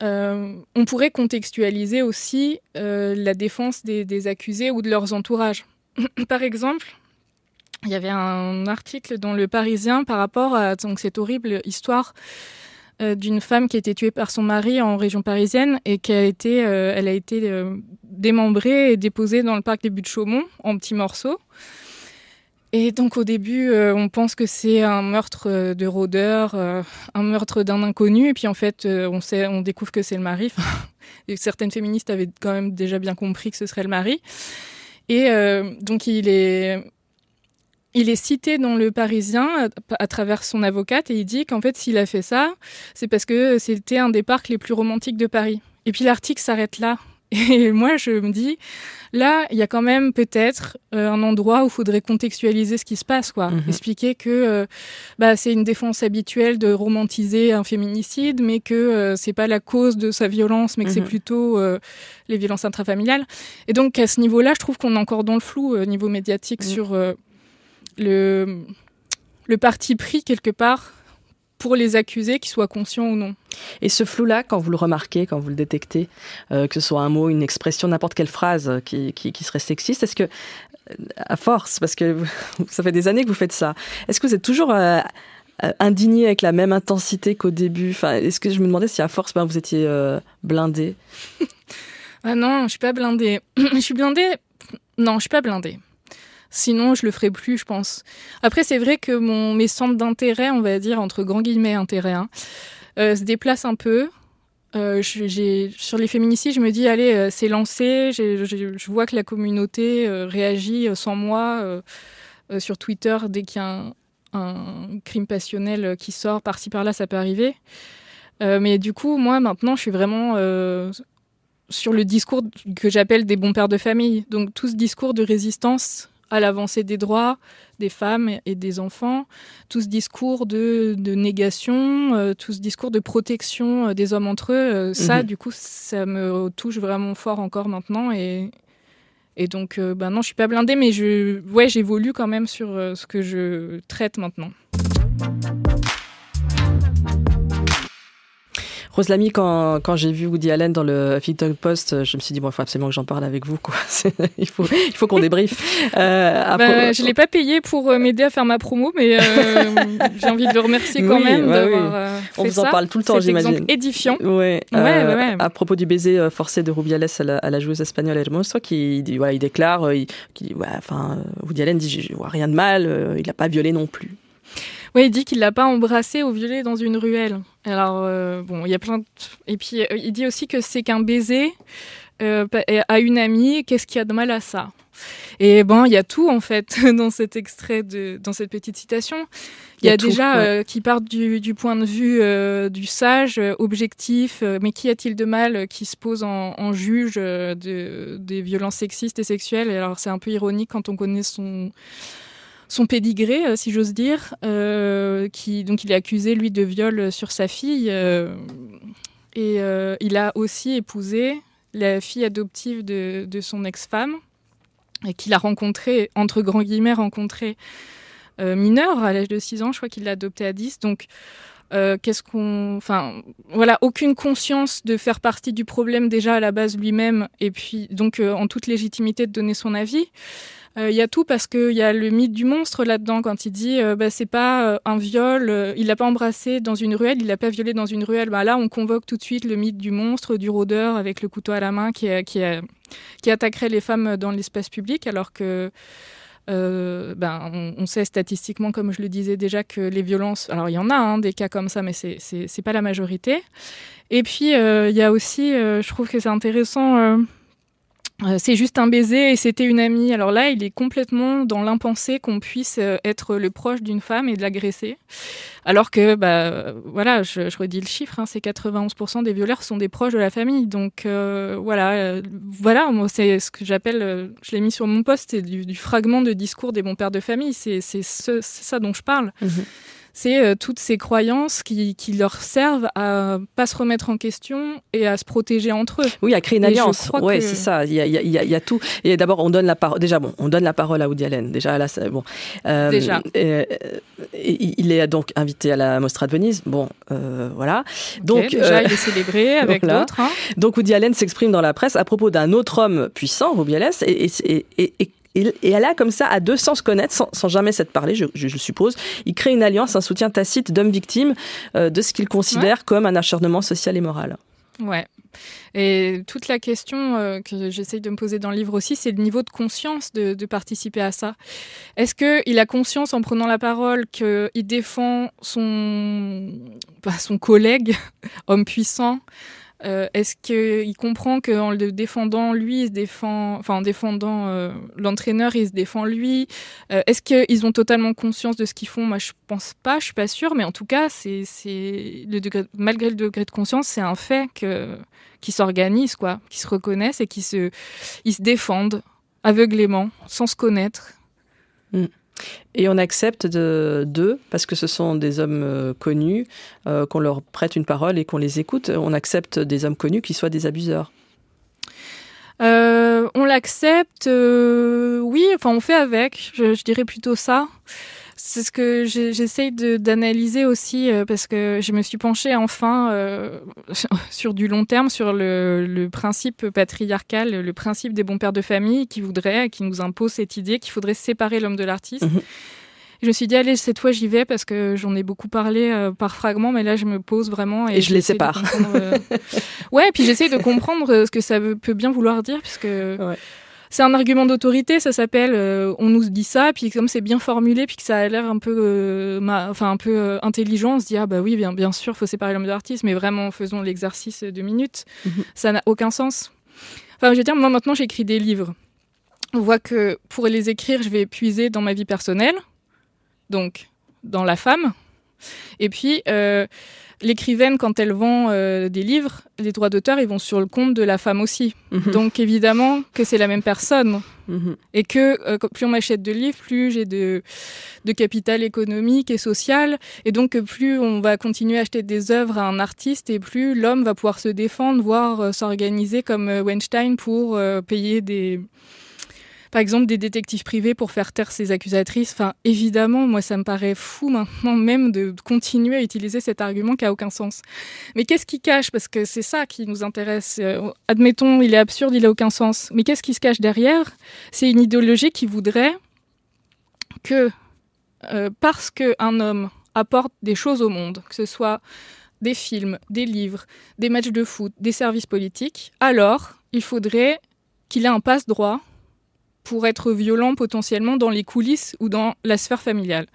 on pourrait contextualiser aussi la défense des, des accusés ou de leurs entourages. Par exemple, il y avait un article dans Le Parisien par rapport à donc, cette horrible histoire euh, d'une femme qui a été tuée par son mari en région parisienne et qui a été, euh, euh, démembrée et déposée dans le parc des Buttes-Chaumont en petits morceaux. Et donc au début, on pense que c'est un meurtre de rôdeur, un meurtre d'un inconnu, et puis en fait, on, découvre que c'est le mari. et certaines féministes avaient quand même déjà bien compris que ce serait le mari. Et donc il est il est cité dans le Parisien à, travers son avocate et il dit qu'en fait s'il a fait ça, c'est parce que c'était un des parcs les plus romantiques de Paris. Et puis l'article s'arrête là. Et moi je me dis, là il y a quand même peut-être euh, un endroit où il faudrait contextualiser ce qui se passe, quoi. Mhm. Expliquer que euh, bah, c'est une défense habituelle de romantiser un féminicide, mais que euh, c'est pas la cause de sa violence, mais que c'est mhm. plutôt les violences intrafamiliales. Et donc à ce niveau-là, je trouve qu'on est encore dans le flou au niveau médiatique mhm. sur le, le parti pris quelque part pour les accusés, qu'ils soient conscients ou non. Et ce flou-là, quand vous le remarquez, quand vous le détectez, euh, que ce soit un mot, une expression, n'importe quelle phrase qui, qui, serait sexiste, est-ce que, à force, parce que ça fait des années que vous faites ça, est-ce que vous êtes toujours euh, euh, indigné avec la même intensité qu'au début? Enfin, Est-ce que je me demandais si à force, ben, vous étiez blindé? Ah non, je suis pas blindée. je suis blindée Non, je suis pas blindée. Sinon, je le ferai plus, je pense. Après, c'est vrai que mon, mes centres d'intérêt, on va dire, entre grands guillemets intérêt, hein, euh, se déplacent un peu. Euh, sur les féminicides, je me dis, allez, euh, c'est lancé. je vois que la communauté réagit sans moi sur Twitter dès qu'il y a un, crime passionnel qui sort par-ci par-là, ça peut arriver. mais du coup, moi, maintenant, je suis vraiment sur le discours que j'appelle des bons pères de famille. Donc, tout ce discours de résistance à l'avancée des droits des femmes et des enfants, tout ce discours de, négation, euh, tout ce discours de protection euh, des hommes entre eux, ça, mhm. du coup, ça me touche vraiment fort encore maintenant. Et, et donc, ben non, je suis pas blindée, mais je, ouais, j'évolue quand même sur ce que je traite maintenant. Rose Lamy, quand, quand j'ai vu Woody Allen dans le Huffington Post, je me suis dit, bon, il faut absolument que j'en parle avec vous. Quoi. il faut, il faut qu'on débriefe. Euh, bah, je ne l'ai pas payé pour euh, m'aider à faire ma promo, mais euh, j'ai envie de le remercier quand même d'avoir euh, On vous en parle tout le temps, j'imagine. édifiant. Ouais. Ouais, ouais, À propos du baiser forcé de Rubiales à la, à la joueuse espagnole Hermoso, qui, dit, il déclare, il, qui, enfin, Woody Allen dit, je vois rien de mal, il n'a pas violé non plus. Oui, il dit qu'il l'a pas embrassé ou violé dans une ruelle. Alors, euh, bon, il y a plein de... Et puis, euh, il dit aussi que c'est qu'un baiser euh, à une amie, qu'est-ce qu'il y a de mal à ça? Et bon, il y a tout, en fait, dans cet extrait, de, dans cette petite citation. Il y, a, déjà qui part du, du, point de vue du sage, objectif, mais qu'y a-t-il de mal qui se pose en, en juge de, des violences sexistes et sexuelles? Alors, c'est un peu ironique quand on connaît son son pédigré, euh, si j'ose dire, euh, qui donc il est accusé lui de viol sur sa fille euh, et il a aussi épousé la fille adoptive de, son ex-femme et qu'il a rencontrée entre grands guillemets rencontrée mineure à l'âge de 6 ans, je crois qu'il l'a adoptée à 10 donc qu'est-ce qu'on enfin voilà aucune conscience de faire partie du problème déjà à la base lui-même et puis donc en toute légitimité de donner son avis euh, il y a tout parce qu'il y a le mythe du monstre là-dedans quand il dit euh, bah, c'est pas euh, un viol, il l'a pas embrassé dans une ruelle, il l'a pas violé dans une ruelle. Bah, là, on convoque tout de suite le mythe du monstre, du rôdeur avec le couteau à la main qui, qui, attaquerait les femmes dans l'espace public alors que ben, on, sait statistiquement, comme je le disais déjà, que les violences, alors il y en a hein, des cas comme ça, mais c'est c'est pas la majorité. Et puis il y a aussi, je trouve que c'est intéressant euh, c'est juste un baiser et c'était une amie. Alors là, il est complètement dans l'impensé qu'on puisse euh, être le proche d'une femme et de l'agresser. Alors que, bah, voilà, je, redis le chiffre, hein, c'est 91% des violeurs sont des proches de la famille. Donc euh, voilà, voilà, c'est ce que j'appelle, je l'ai mis sur mon poste, c'est du, fragment de discours des bons pères de famille. C'est ça dont je parle. Mmh c'est euh, toutes ces croyances qui, qui, leur servent à pas se remettre en question et à se protéger entre eux. Oui, à créer une alliance. Oui, c'est ça. Il y, a, il, y a, il y a, tout. Et d'abord, on donne la parole. Déjà, bon, on donne la parole à Woody Allen. Déjà, là, bon. Euh, Déjà. Euh, il est donc invité à la Mostra de Venise. Bon, euh, voilà. Donc, déjà, il est célébré avec d'autres. Hein. Donc, Woody Allen s'exprime dans la presse à propos d'un autre homme puissant, Rubiales, et, et, et, et et, elle a comme ça, à deux sans se connaître, sans, jamais s'être parlé, je, je, suppose, il crée une alliance, un soutien tacite d'hommes victimes euh, de ce qu'il considère comme un acharnement social et moral. Ouais. Et toute la question euh, que j'essaye de me poser dans le livre aussi, c'est le niveau de conscience de, de participer à ça. Est-ce qu'il a conscience en prenant la parole qu'il défend son, bah, son collègue, homme puissant, euh, est-ce qu'il comprend qu'en le défendant lui, il se défend, enfin en défendant euh, l'entraîneur, il se défend lui euh, Est-ce qu'ils ont totalement conscience de ce qu'ils font? Moi, je pense pas, je suis pas sûre, mais en tout cas, c'est, malgré le degré de conscience, c'est un fait que qu'ils s'organisent, quoi, qu'ils se reconnaissent et qu'ils se, ils se défendent aveuglément, sans se connaître. Mm. Et on accepte d'eux, parce que ce sont des hommes euh, connus, euh, qu'on leur prête une parole et qu'on les écoute. On accepte des hommes connus qui soient des abuseurs. Euh, on l'accepte, oui, enfin on fait avec, je dirais plutôt ça. C'est ce que j'essaye d'analyser aussi euh, parce que je me suis penchée enfin euh, sur du long terme sur le, principe patriarcal, le principe des bons pères de famille qui voudrait, qui nous impose cette idée qu'il faudrait séparer l'homme de l'artiste. Mhm. Je me suis dit, allez, cette fois j'y vais parce que j'en ai beaucoup parlé euh, par fragments, mais là je me pose vraiment. Et, je les sépare. ouais, puis j'essaye de comprendre ce que ça peut bien vouloir dire, puisque ouais c'est un argument d'autorité, ça s'appelle euh, on nous dit ça, puis comme c'est bien formulé, puis que ça a l'air un peu, euh, enfin un peu euh, intelligent, on se dit ah bah oui bien bien sûr faut séparer l'homme de l'artiste, mais vraiment faisons l'exercice de minutes, mhm. ça n'a aucun sens. Enfin je veux dire moi maintenant j'écris des livres, on voit que pour les écrire je vais puiser dans ma vie personnelle, donc dans la femme, et puis l'écrivaine, quand elle vend euh, des livres, les droits d'auteur, ils vont sur le compte de la femme aussi. Mhm. Donc évidemment que c'est la même personne. Mhm. Et que euh, plus on m'achète de livres, plus j'ai de, de capital économique et social. Et donc plus on va continuer à acheter des œuvres à un artiste et plus l'homme va pouvoir se défendre, voire euh, s'organiser comme Weinstein pour payer des par exemple des détectives privés pour faire taire ses accusatrices. Enfin, évidemment, moi, ça me paraît fou maintenant même de continuer à utiliser cet argument qui a aucun sens. Mais qu'est-ce qui cache? Parce que c'est ça qui nous intéresse. Euh, admettons, il est absurde, il a aucun sens. Mais qu'est-ce qui se cache derrière? C'est une idéologie qui voudrait que euh, parce qu'un homme apporte des choses au monde, que ce soit des films, des livres, des matchs de foot, des services politiques, alors il faudrait qu'il ait un passe-droit pour être violent potentiellement dans les coulisses ou dans la sphère familiale.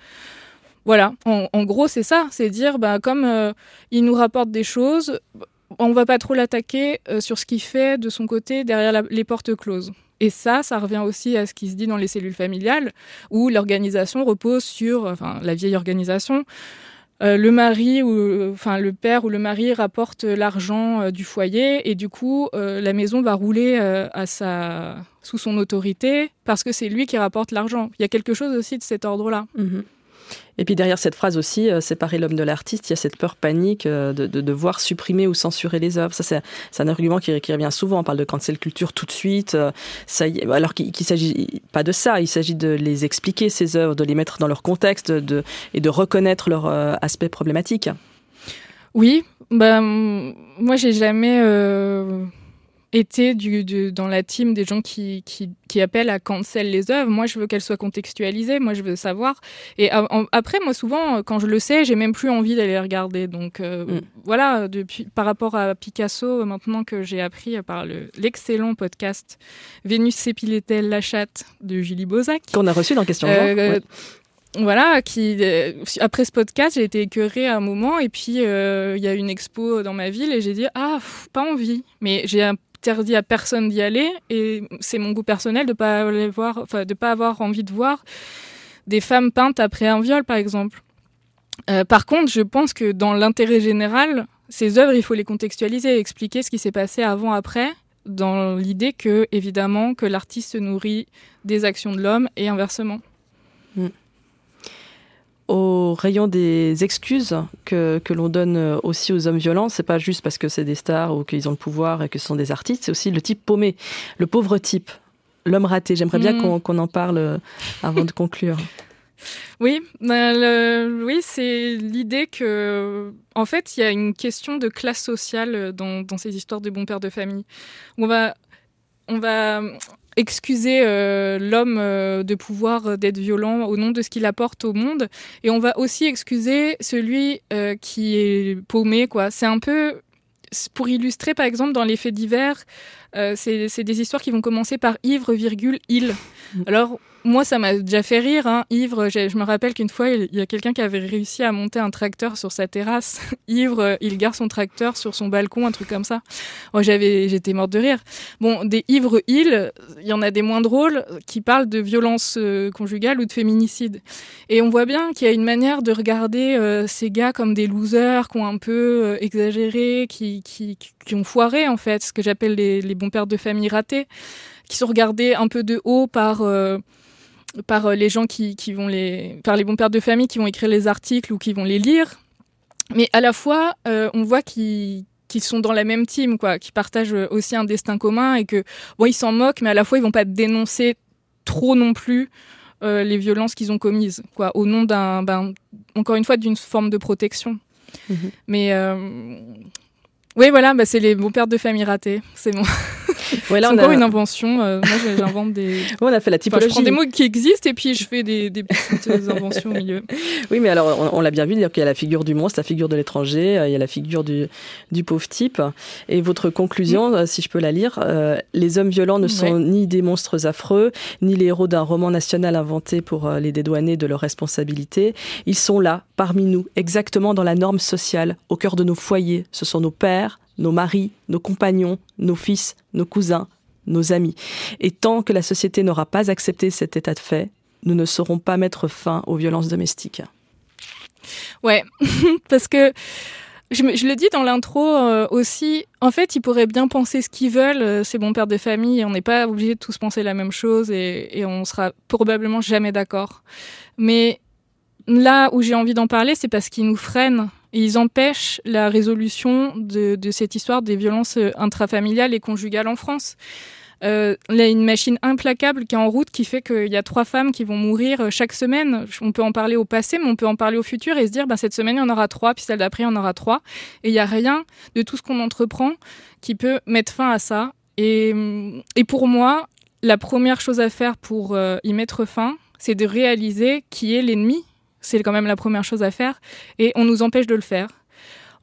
Voilà, en, gros c'est ça, c'est dire bah, comme euh, il nous rapporte des choses, on va pas trop l'attaquer euh, sur ce qu'il fait de son côté derrière les portes closes. Et ça, ça revient aussi à ce qui se dit dans les cellules familiales, où l'organisation repose sur, enfin la vieille organisation, euh, le mari ou enfin le père ou le mari rapporte l'argent du foyer et du coup la maison va rouler à sa sous son autorité parce que c'est lui qui rapporte l'argent. Il y a quelque chose aussi de cet ordre-là. Mhm. Et puis derrière cette phrase aussi, euh, séparer l'homme de l'artiste, il y a cette peur panique euh, de, de devoir supprimer ou censurer les œuvres. Ça, c'est un argument qui, qui, revient souvent. On parle de cancel culture tout de suite. Euh, ça alors qu'il ne s'agit pas de ça. Il s'agit de les expliquer, ces œuvres, de les mettre dans leur contexte de, et de reconnaître leur aspect problématique. Oui, ben, moi j'ai jamais du, dans la team des gens qui, qui, qui, appellent à cancel les œuvres. Moi, je veux qu'elles soient contextualisées. Moi, je veux savoir. Et après, moi, souvent, quand je le sais, j'ai même plus envie d'aller regarder. Donc, euh, mm. voilà, depuis, par rapport à Picasso, maintenant que j'ai appris par l'excellent podcast Vénus s'épilait-elle la chatte de Julie Bozac. Qu'on a reçu dans Question euh, voilà, qui euh, après ce podcast, j'ai été écœurée à un moment et puis il y a une expo dans ma ville et j'ai dit ah pas envie. Mais j'ai un interdit à personne d'y aller et c'est mon goût personnel de pas aller voir, enfin de pas avoir envie de voir des femmes peintes après un viol par exemple. Euh, par contre, je pense que dans l'intérêt général, ces œuvres, il faut les contextualiser, expliquer ce qui s'est passé avant après, dans l'idée que évidemment que l'artiste se nourrit des actions de l'homme et inversement. Mm au rayon des excuses que, que l'on donne aussi aux hommes violents, c'est pas juste parce que c'est des stars ou qu'ils ont le pouvoir et que ce sont des artistes, c'est aussi le type paumé, le pauvre type, l'homme raté. J'aimerais bien hmm. qu'on en parle euh, avant de conclure. Oui, ben, oui, c'est l'idée que, en fait, il y a une question de classe sociale dans, dans ces histoires de bons pères de famille. On va, on va excuser euh, l'homme euh, de pouvoir euh, d'être violent au nom de ce qu'il apporte au monde. Et on va aussi excuser celui qui est paumé quoi. C'est un peu pour illustrer par exemple dans les faits divers c'est des histoires qui vont commencer par ivre virgule il. Alors moi, ça m'a déjà fait rire. Hein. Ivre, je me rappelle qu'une fois, il y a quelqu'un qui avait réussi à monter un tracteur sur sa terrasse. Ivre, il garde son tracteur sur son balcon, un truc comme ça. Moi, j'avais, j'étais morte de rire. Bon, des ivres il il y en a des moins drôles qui parlent de violence euh, conjugale ou de féminicide. Et on voit bien qu'il y a une manière de regarder euh, ces gars comme des losers qui ont un peu euh, exagéré, qui, qui, qui, ont foiré, en fait, ce que j'appelle les, les bons pères de famille ratés, qui sont regardés un peu de haut par par euh, les gens qui, qui, vont les, par les bons pères de famille qui vont écrire les articles ou qui vont les lire. Mais à la fois, euh, on voit qu'ils sont dans la même team, quoi, qui partagent aussi un destin commun et que bon, ils s'en moquent, mais à la fois ils vont pas dénoncer trop non plus euh, les violences qu'ils ont commises, quoi, au nom d'un, ben, encore une fois, d'une forme de protection. Mm-hmm. Mais oui, voilà, bah, c'est les bons pères de famille ratés, c'est bon. Ouais, c'est encore une invention. Euh, moi, j'invente des. on a fait la typologie. je prends des mots qui existent et puis je fais des, des petites inventions au milieu. Oui, mais alors, on, l'a bien vu, dire qu'il y a la figure du monstre, la figure de l'étranger, euh, il y a la figure du, du pauvre type. Et votre conclusion, euh, si je peux la lire, les hommes violents ne sont ni des monstres affreux, ni les héros d'un roman national inventé pour les dédouaner de leurs responsabilités. Ils sont là, parmi nous, exactement dans la norme sociale, au cœur de nos foyers. Ce sont nos pères, nos maris, nos compagnons, nos fils, nos cousins, nos amis. Et tant que la société n'aura pas accepté cet état de fait, nous ne saurons pas mettre fin aux violences domestiques. Ouais, parce que je, le dis dans l'intro euh, aussi. En fait, ils pourraient bien penser ce qu'ils veulent. Euh, c'est bon père de famille. On n'est pas obligé de tous penser la même chose et, et on sera probablement jamais d'accord. Mais là où j'ai envie d'en parler, c'est parce qu'ils nous freinent et ils empêchent la résolution de, cette histoire des violences intrafamiliales et conjugales en France. Euh, il y a une machine implacable qui est en route qui fait qu'il y a trois femmes qui vont mourir euh, chaque semaine. On peut en parler au passé, mais on peut en parler au futur et se dire, bah, cette semaine, il y en aura trois, puis celle d'après, il y en aura trois. Et il n'y a rien de tout ce qu'on entreprend qui peut mettre fin à ça. Et, pour moi, la première chose à faire pour euh, y mettre fin, c'est de réaliser qui est l'ennemi. C'est quand même la première chose à faire. Et on nous empêche de le faire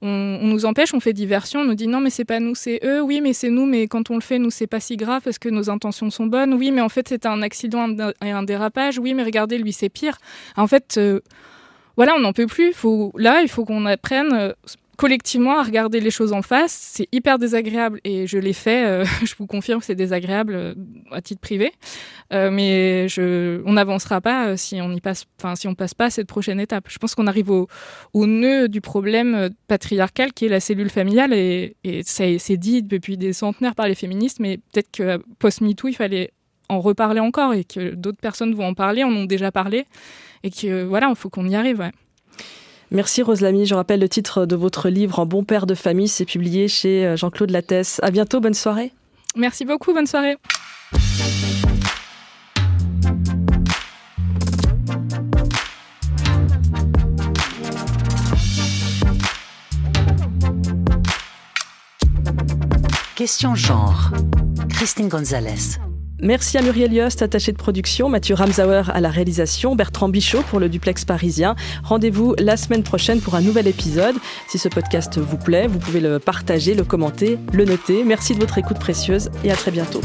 on, nous empêche, on fait diversion, on nous dit non mais c'est pas nous, c'est eux, oui mais c'est nous, mais quand on le fait, nous c'est pas si grave parce que nos intentions sont bonnes, oui mais en fait c'est un accident et un dérapage, oui mais regardez lui c'est pire. En fait, euh, voilà on n'en peut plus. Là il faut qu'on apprenne euh, collectivement à regarder les choses en face. C'est hyper désagréable et je l'ai fait. Euh, je vous confirme que c'est désagréable euh, à titre privé, euh, mais on n'avancera pas si on y passe, si passe pas à cette prochaine étape. Je pense qu'on arrive au, nœud du problème patriarcal qui est la cellule familiale et, et c'est dit depuis des centenaires par les féministes, mais peut-être que post MeToo il fallait en reparler encore et que d'autres personnes vont en parler, en ont déjà parlé et que voilà, il faut qu'on y arrive. Merci Rose Lamy. Je rappelle le titre de votre livre En bon père de famille. C'est publié chez euh, Jean-Claude Lattès. À bientôt. Bonne soirée. Merci beaucoup. Bonne soirée. Question genre. Christine Gonzalez. Merci à Muriel Yost, attachée de production, Mathieu Ramsauer à la réalisation, Bertrand Bichot pour le duplex parisien. Rendez-vous la semaine prochaine pour un nouvel épisode. Si ce podcast vous plaît, vous pouvez le partager, le commenter, le noter. Merci de votre écoute précieuse et à très bientôt.